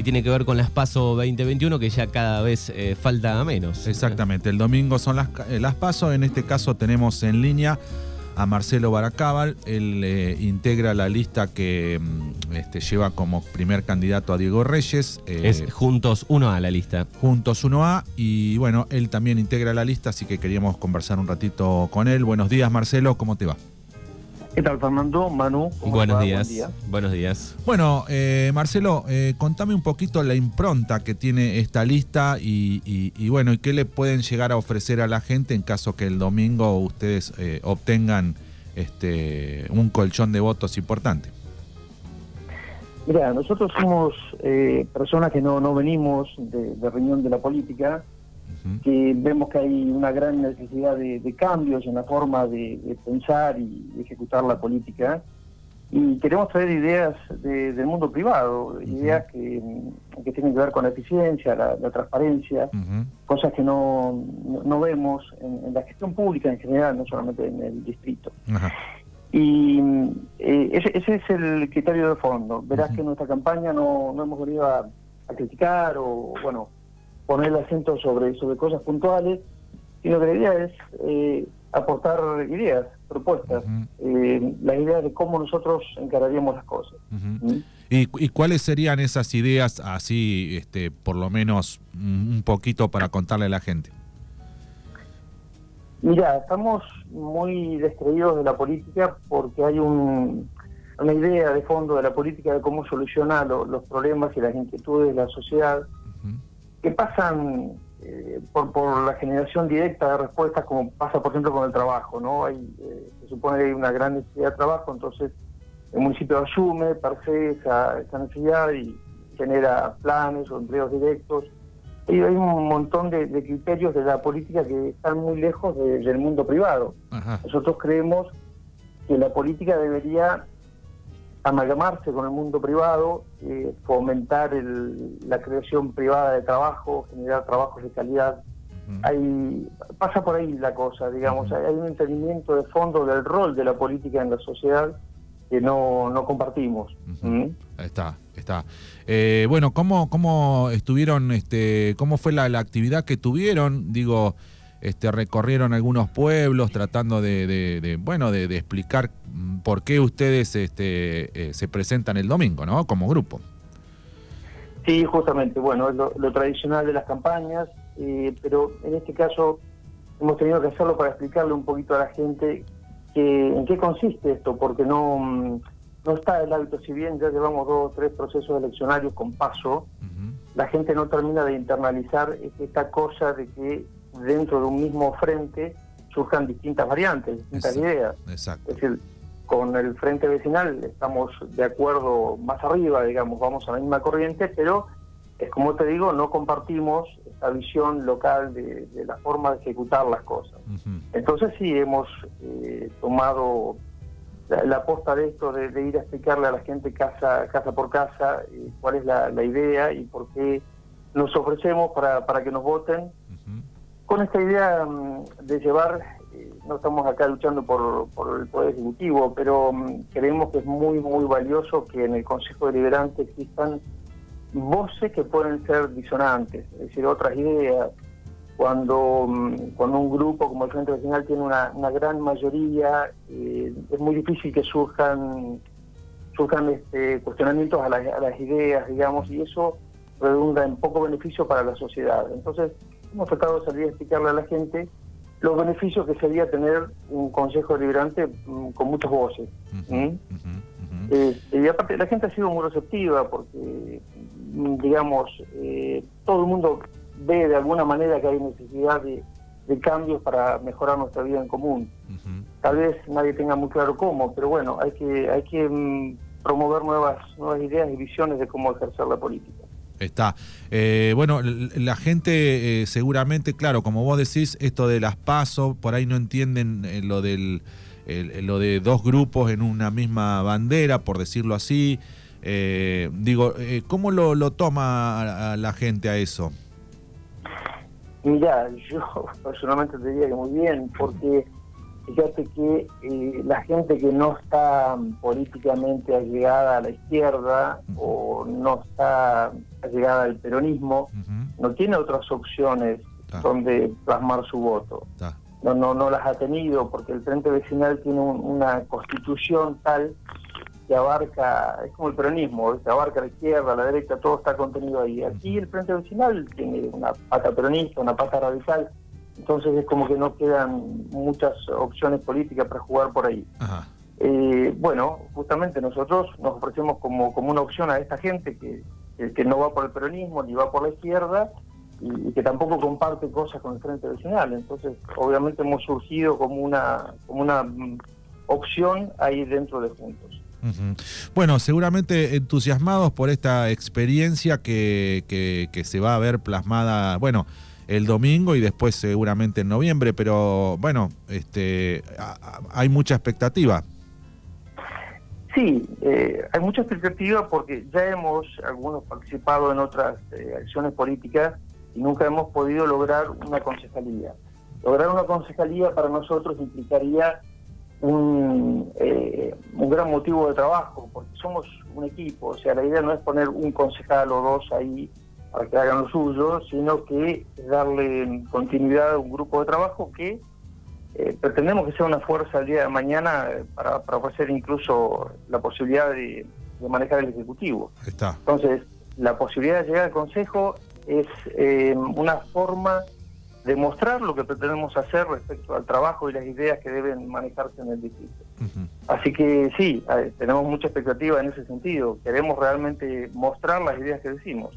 y tiene que ver con las PASO 2021 que ya cada vez eh, falta menos. Exactamente, el domingo son las, eh, las PASO, en este caso tenemos en línea a Marcelo Baracábal, él eh, integra la lista que mm, este, lleva como primer candidato a Diego Reyes. es Juntos 1A la lista. Juntos 1A y bueno, él también integra la lista, así que queríamos conversar un ratito con él. Buenos días Marcelo, ¿cómo te va? ¿Qué tal, Fernando? Manu. Buenos días. Buenos días. Bueno, eh, Marcelo, eh, contame un poquito la impronta que tiene esta lista y, bueno, y qué le pueden llegar a ofrecer a la gente en caso que el domingo ustedes eh, obtengan este, un colchón de votos importante. Mira, nosotros somos personas que no, no venimos de, de reunión de la política, que vemos que hay una gran necesidad de, cambios en la forma de, pensar y ejecutar la política. Y queremos traer ideas del mundo privado, ideas que, tienen que ver con la eficiencia, la, transparencia, cosas que no, no, vemos en, la gestión pública en general, no solamente en el distrito. Y eh, ese, ese, es el criterio de fondo. Verás que en nuestra campaña no, no hemos venido a, a criticar o, bueno, poner el acento sobre, sobre cosas puntuales, sino que la idea es eh, aportar ideas, propuestas, eh, la idea de cómo nosotros encararíamos las cosas. ¿Mm? ¿Y, cuáles serían esas ideas, así, este, por lo menos un poquito para contarle a la gente? Mira, estamos muy descreídos de la política porque hay un, una idea de fondo de la política de cómo solucionar los problemas y las inquietudes de la sociedad que pasan eh, por, por la generación directa de respuestas, como pasa, por ejemplo, con el trabajo. no hay eh, Se supone que hay una gran necesidad de trabajo, entonces el municipio asume per se esa, necesidad y genera planes o empleos directos. Y hay un montón de, criterios de la política que están muy lejos del mundo privado. Nosotros creemos que la política debería amalgamarse con el mundo privado, eh, fomentar la creación privada de trabajo, generar trabajos de calidad. Hay, pasa por ahí la cosa, digamos, hay, un entendimiento de fondo del rol de la política en la sociedad que no, no compartimos. ¿Mm? Está, está. Eh, bueno, ¿cómo, ¿cómo estuvieron, este, cómo fue la, la actividad que tuvieron? Digo, este, recorrieron algunos pueblos tratando de, bueno, de, explicar por qué ustedes este, eh, se presentan el domingo, ¿no? Como grupo. Sí, justamente, bueno, es lo, tradicional de las campañas, eh, pero en este caso hemos tenido que hacerlo para explicarle un poquito a la gente que, en qué consiste esto, porque no, mm, no está el hábito, si bien ya llevamos dos o tres procesos eleccionarios con paso, la gente no termina de internalizar esta cosa de que dentro de un mismo frente surjan distintas variantes, distintas ideas. Exacto. Es decir, con el frente vecinal estamos de acuerdo más arriba, digamos, vamos a la misma corriente, pero es como te digo, no compartimos esta visión local de, la forma de ejecutar las cosas. Entonces sí, hemos eh, tomado la, aposta de esto, de, ir a explicarle a la gente casa, casa por casa eh, cuál es la, idea y por qué nos ofrecemos para, para que nos voten con esta idea mm, de llevar, eh, no estamos acá luchando por, el Poder Ejecutivo, pero mm, creemos que es muy, muy valioso que en el Consejo Deliberante existan voces que pueden ser disonantes, es decir, otras ideas. Cuando, mm, cuando un grupo como el Frente Vecinal tiene una, gran mayoría, eh, es muy difícil que surjan surjan este, cuestionamientos a las, a las ideas, digamos, y eso redunda en poco beneficio para la sociedad. Entonces, hemos tratado de salir a explicarle a la gente los beneficios que sería tener un consejo deliberante mm, con muchas voces. Eh, y aparte la gente ha sido muy receptiva porque, mm, digamos, eh, todo el mundo ve de alguna manera que hay necesidad de, cambios para mejorar nuestra vida en común. Tal vez nadie tenga muy claro cómo, pero bueno, hay que, hay que mm, promover nuevas, nuevas ideas y visiones de cómo ejercer la política. Está. Eh, bueno, la gente eh, seguramente, claro, como vos decís, esto de las pasos, por ahí no entienden eh, lo del lo de dos grupos en una misma bandera, por decirlo así. digo, ¿cómo lo, lo toma la gente a eso? Mira, yo personalmente te diría que muy bien, porque fíjate que eh, la gente que no está políticamente allegada a la izquierda o no está allegada al peronismo, no tiene otras opciones donde plasmar su voto. No, no, no las ha tenido porque el Frente Vecinal tiene una constitución tal que abarca, es como el peronismo, que abarca la izquierda, la derecha, todo está contenido ahí. Aquí el Frente Vecinal tiene una pata peronista, una pata radical, entonces es como que no quedan muchas opciones políticas para jugar por ahí. Eh, bueno, justamente nosotros nos ofrecemos como, como una opción a esta gente que, que, no va por el peronismo ni va por la izquierda y, que tampoco comparte cosas con el Frente Vecinal. Entonces, obviamente hemos surgido como una, como una mm, opción ahí dentro de Juntos. Bueno, seguramente entusiasmados por esta experiencia que, que, que se va a ver plasmada, bueno, el domingo y después seguramente en noviembre, pero bueno, este, hay mucha expectativa. Sí, eh, hay mucha expectativa porque ya hemos algunos participado en otras eh, acciones políticas y nunca hemos podido lograr una concejalía. Lograr una concejalía para nosotros implicaría un, eh, un gran motivo de trabajo, porque somos un equipo, o sea, la idea no es poner un concejal o dos ahí para que hagan lo suyo, sino que darle continuidad a un grupo de trabajo que eh, pretendemos que sea una fuerza el día de mañana eh, para, ofrecer incluso la posibilidad de, manejar el Ejecutivo. Está. Entonces, la posibilidad de llegar al Consejo es eh, una forma de mostrar lo que pretendemos hacer respecto al trabajo y las ideas que deben manejarse en el distrito. Así que sí, tenemos mucha expectativa en ese sentido. Queremos realmente mostrar las ideas que decimos.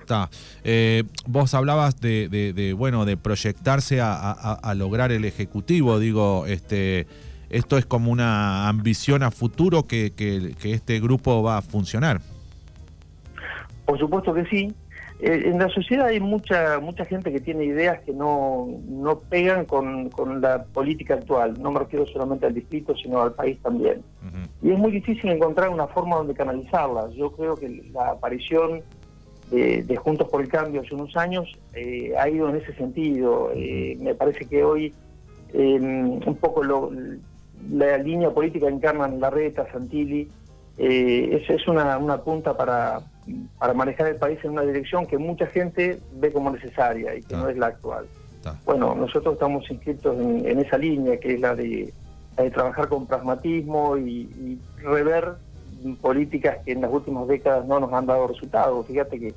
Está. Eh, vos hablabas de, bueno, de proyectarse a, lograr el ejecutivo. Digo, este, esto es como una ambición a futuro que, este grupo va a funcionar. Por supuesto que sí. Eh, en la sociedad hay mucha mucha gente que tiene ideas que no, no pegan con, la política actual. No me refiero solamente al distrito, sino al país también. Y es muy difícil encontrar una forma donde canalizarlas. Yo creo que la aparición de, Juntos por el Cambio hace unos años eh, ha ido en ese sentido. Eh, me parece que hoy em, un poco la línea política encarnan Larreta, Santilli, eh, es, es una, una punta para, para manejar el país en una dirección que mucha gente ve como necesaria y que no es la actual. Bueno, nosotros estamos inscritos en, esa línea, que es la de, trabajar con pragmatismo y rever políticas que en las últimas décadas no nos han dado resultados. Fíjate que,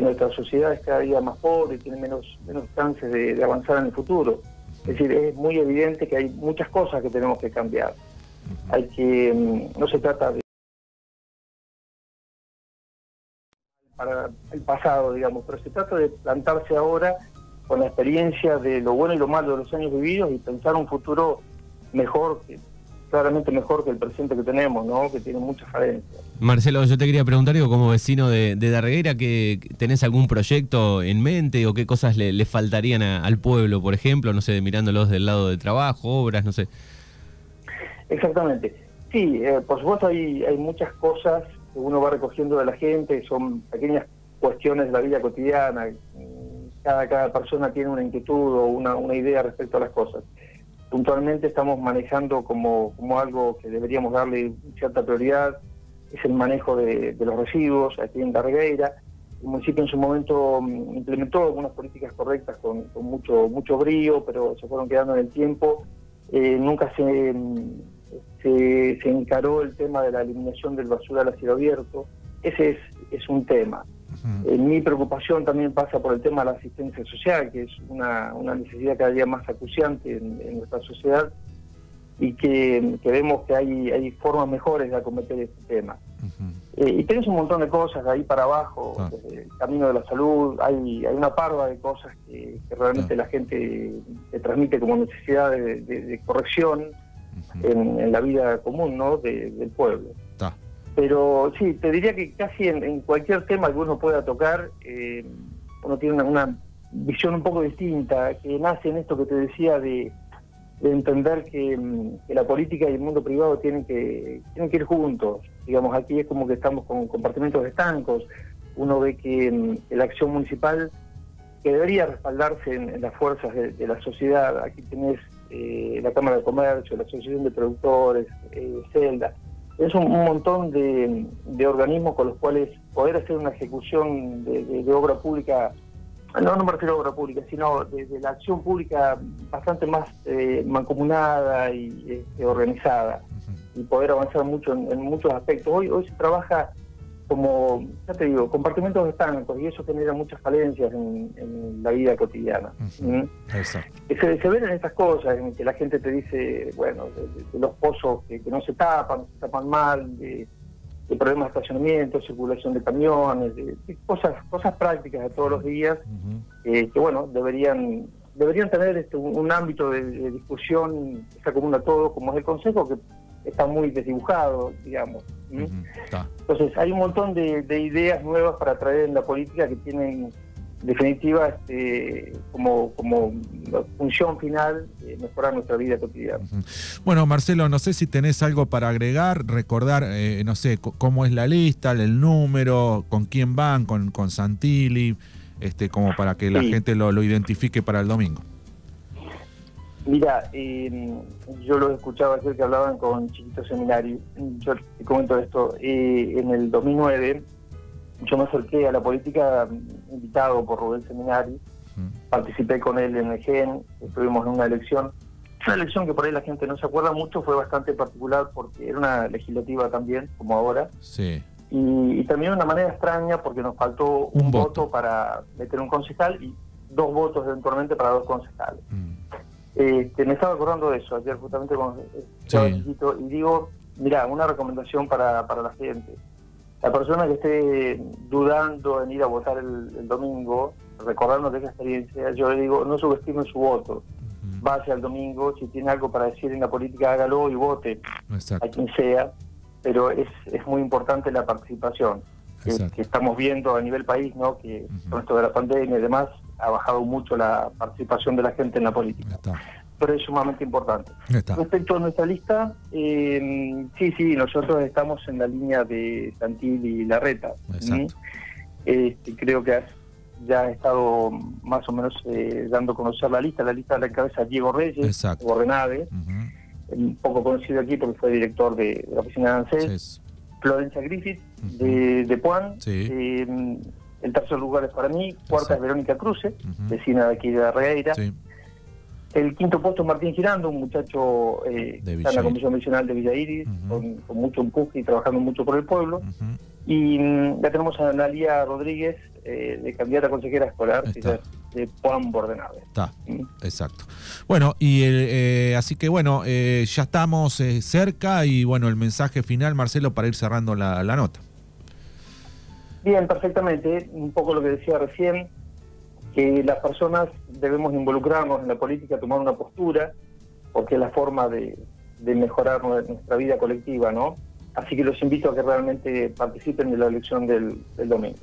nuestra sociedad es cada día más pobre, y tiene menos, menos chances de, avanzar en el futuro. Es decir, es muy evidente que hay muchas cosas que tenemos que cambiar. Hay que, mm, no se trata de para el pasado, digamos, pero se trata de plantarse ahora con la experiencia de lo bueno y lo malo de los años vividos y pensar un futuro mejor que claramente mejor que el presente que tenemos, ¿no? que tiene muchas falencias. Marcelo, yo te quería preguntar, digo, como vecino de, de Darreguera, que ¿tenés algún proyecto en mente o qué cosas le, faltarían al pueblo, por ejemplo? No sé, mirándolos del lado de trabajo, obras, no sé. Exactamente. Sí, eh, por supuesto hay, hay muchas cosas que uno va recogiendo de la gente, son pequeñas cuestiones de la vida cotidiana. Cada, cada persona tiene una inquietud o una, una idea respecto a las cosas puntualmente estamos manejando como, como algo que deberíamos darle cierta prioridad, es el manejo de, los residuos aquí en Darregueira. El municipio en su momento mm, implementó algunas políticas correctas con, mucho mucho brío, pero se fueron quedando en el tiempo. Eh, nunca mm, se, se, encaró el tema de la eliminación del basura al cielo abierto. Ese es, es un tema. Eh, mi preocupación también pasa por el tema de la asistencia social, que es una, necesidad cada día más acuciante en, nuestra sociedad y que, vemos que hay, hay formas mejores de acometer este tema. Eh, y tenés un montón de cosas de ahí para abajo, el camino de la salud, hay, hay una parva de cosas que, realmente la gente te transmite como necesidad de, corrección en, la vida común ¿no? del pueblo. Pero sí, te diría que casi en, cualquier tema que uno pueda tocar, eh, uno tiene una, visión un poco distinta, que nace en esto que te decía de, entender mm, que, la política y el mundo privado tienen que, tienen que ir juntos. Digamos, aquí es como que estamos con compartimentos estancos. Uno ve que, mm, la acción municipal que debería respaldarse en, las fuerzas de, la sociedad, aquí tenés eh, la Cámara de Comercio, la Asociación de Productores, eh, Celda. Es un, montón de, organismos con los cuales poder hacer una ejecución de, obra pública, no, no me refiero a obra pública, sino de, la acción pública bastante más eh, mancomunada y este, organizada y poder avanzar mucho en, muchos aspectos. Hoy, hoy se trabaja como, ya te digo, compartimentos estancos y eso genera muchas falencias en, la vida cotidiana. ¿Mm? Se, se, ven en estas cosas, en que la gente te dice, bueno, de, los pozos que, no se tapan, se tapan mal, de, problemas de estacionamiento, circulación de camiones, de, cosas cosas prácticas de todos los días, eh, que bueno, deberían deberían tener este, un, ámbito de, discusión que sea común a todos, como es el Consejo, que está muy desdibujado, digamos. Entonces, hay un montón de, ideas nuevas para traer en la política que tienen, definitiva, este, como, como función final eh, mejorar nuestra vida cotidiana. Bueno, Marcelo, no sé si tenés algo para agregar, recordar, eh, no sé, cómo es la lista, el número, con quién van, con, con Santilli, este, como para que la gente lo, lo identifique para el domingo. Mira, eh, yo lo escuchaba ayer que hablaban con Chiquito Seminario. Yo te comento esto. Eh, en el 2009 yo me acerqué a la política invitado por Rubén Seminari. Participé con él en el GEN, estuvimos en una elección. Una elección que por ahí la gente no se acuerda mucho, fue bastante particular porque era una legislativa también, como ahora. Sí. Y, también de una manera extraña porque nos faltó un, voto. para meter un concejal y dos votos eventualmente para dos concejales. Mm. Este, me estaba acordando de eso ayer justamente con chiquito y digo, mira, una recomendación para, para la gente. La persona que esté dudando en ir a votar el, domingo, recordarnos de esa experiencia, yo le digo, no subestime su voto. Vaya al domingo, si tiene algo para decir en la política, hágalo y vote a quien sea, pero es, es muy importante la participación que, estamos viendo a nivel país, ¿no? que con esto de la pandemia y demás, ha bajado mucho la participación de la gente en la política. Pero es sumamente importante. Respecto a nuestra lista, eh, sí, sí, nosotros estamos en la línea de Santil y Larreta. Este, creo que ya ha estado más o menos eh, dando a conocer la lista. La lista la encabeza Diego Reyes, Borrenave, un poco conocido aquí porque fue director de, la oficina de ANSES. Florencia Griffith, de, de Puan. Eh, el tercer lugar es para mí, cuarta es Verónica Cruce, vecina de aquí de Regueira. El quinto puesto es Martín Girando, un muchacho eh, está en la Comisión Nacional de Villa Iris, con, mucho empuje y trabajando mucho por el pueblo. Y mm, ya tenemos a Analia Rodríguez, eh, de candidata a consejera escolar de Juan Bordenave. Está, ¿Mm? exacto. Bueno, y eh, así que bueno, ya estamos cerca y bueno, el mensaje final, Marcelo, para ir cerrando la nota. Bien, perfectamente. Un poco lo que decía recién, que las personas debemos involucrarnos en la política, tomar una postura, porque es la forma de, mejorar nuestra vida colectiva, ¿no? Así que los invito a que realmente participen de la elección del domingo.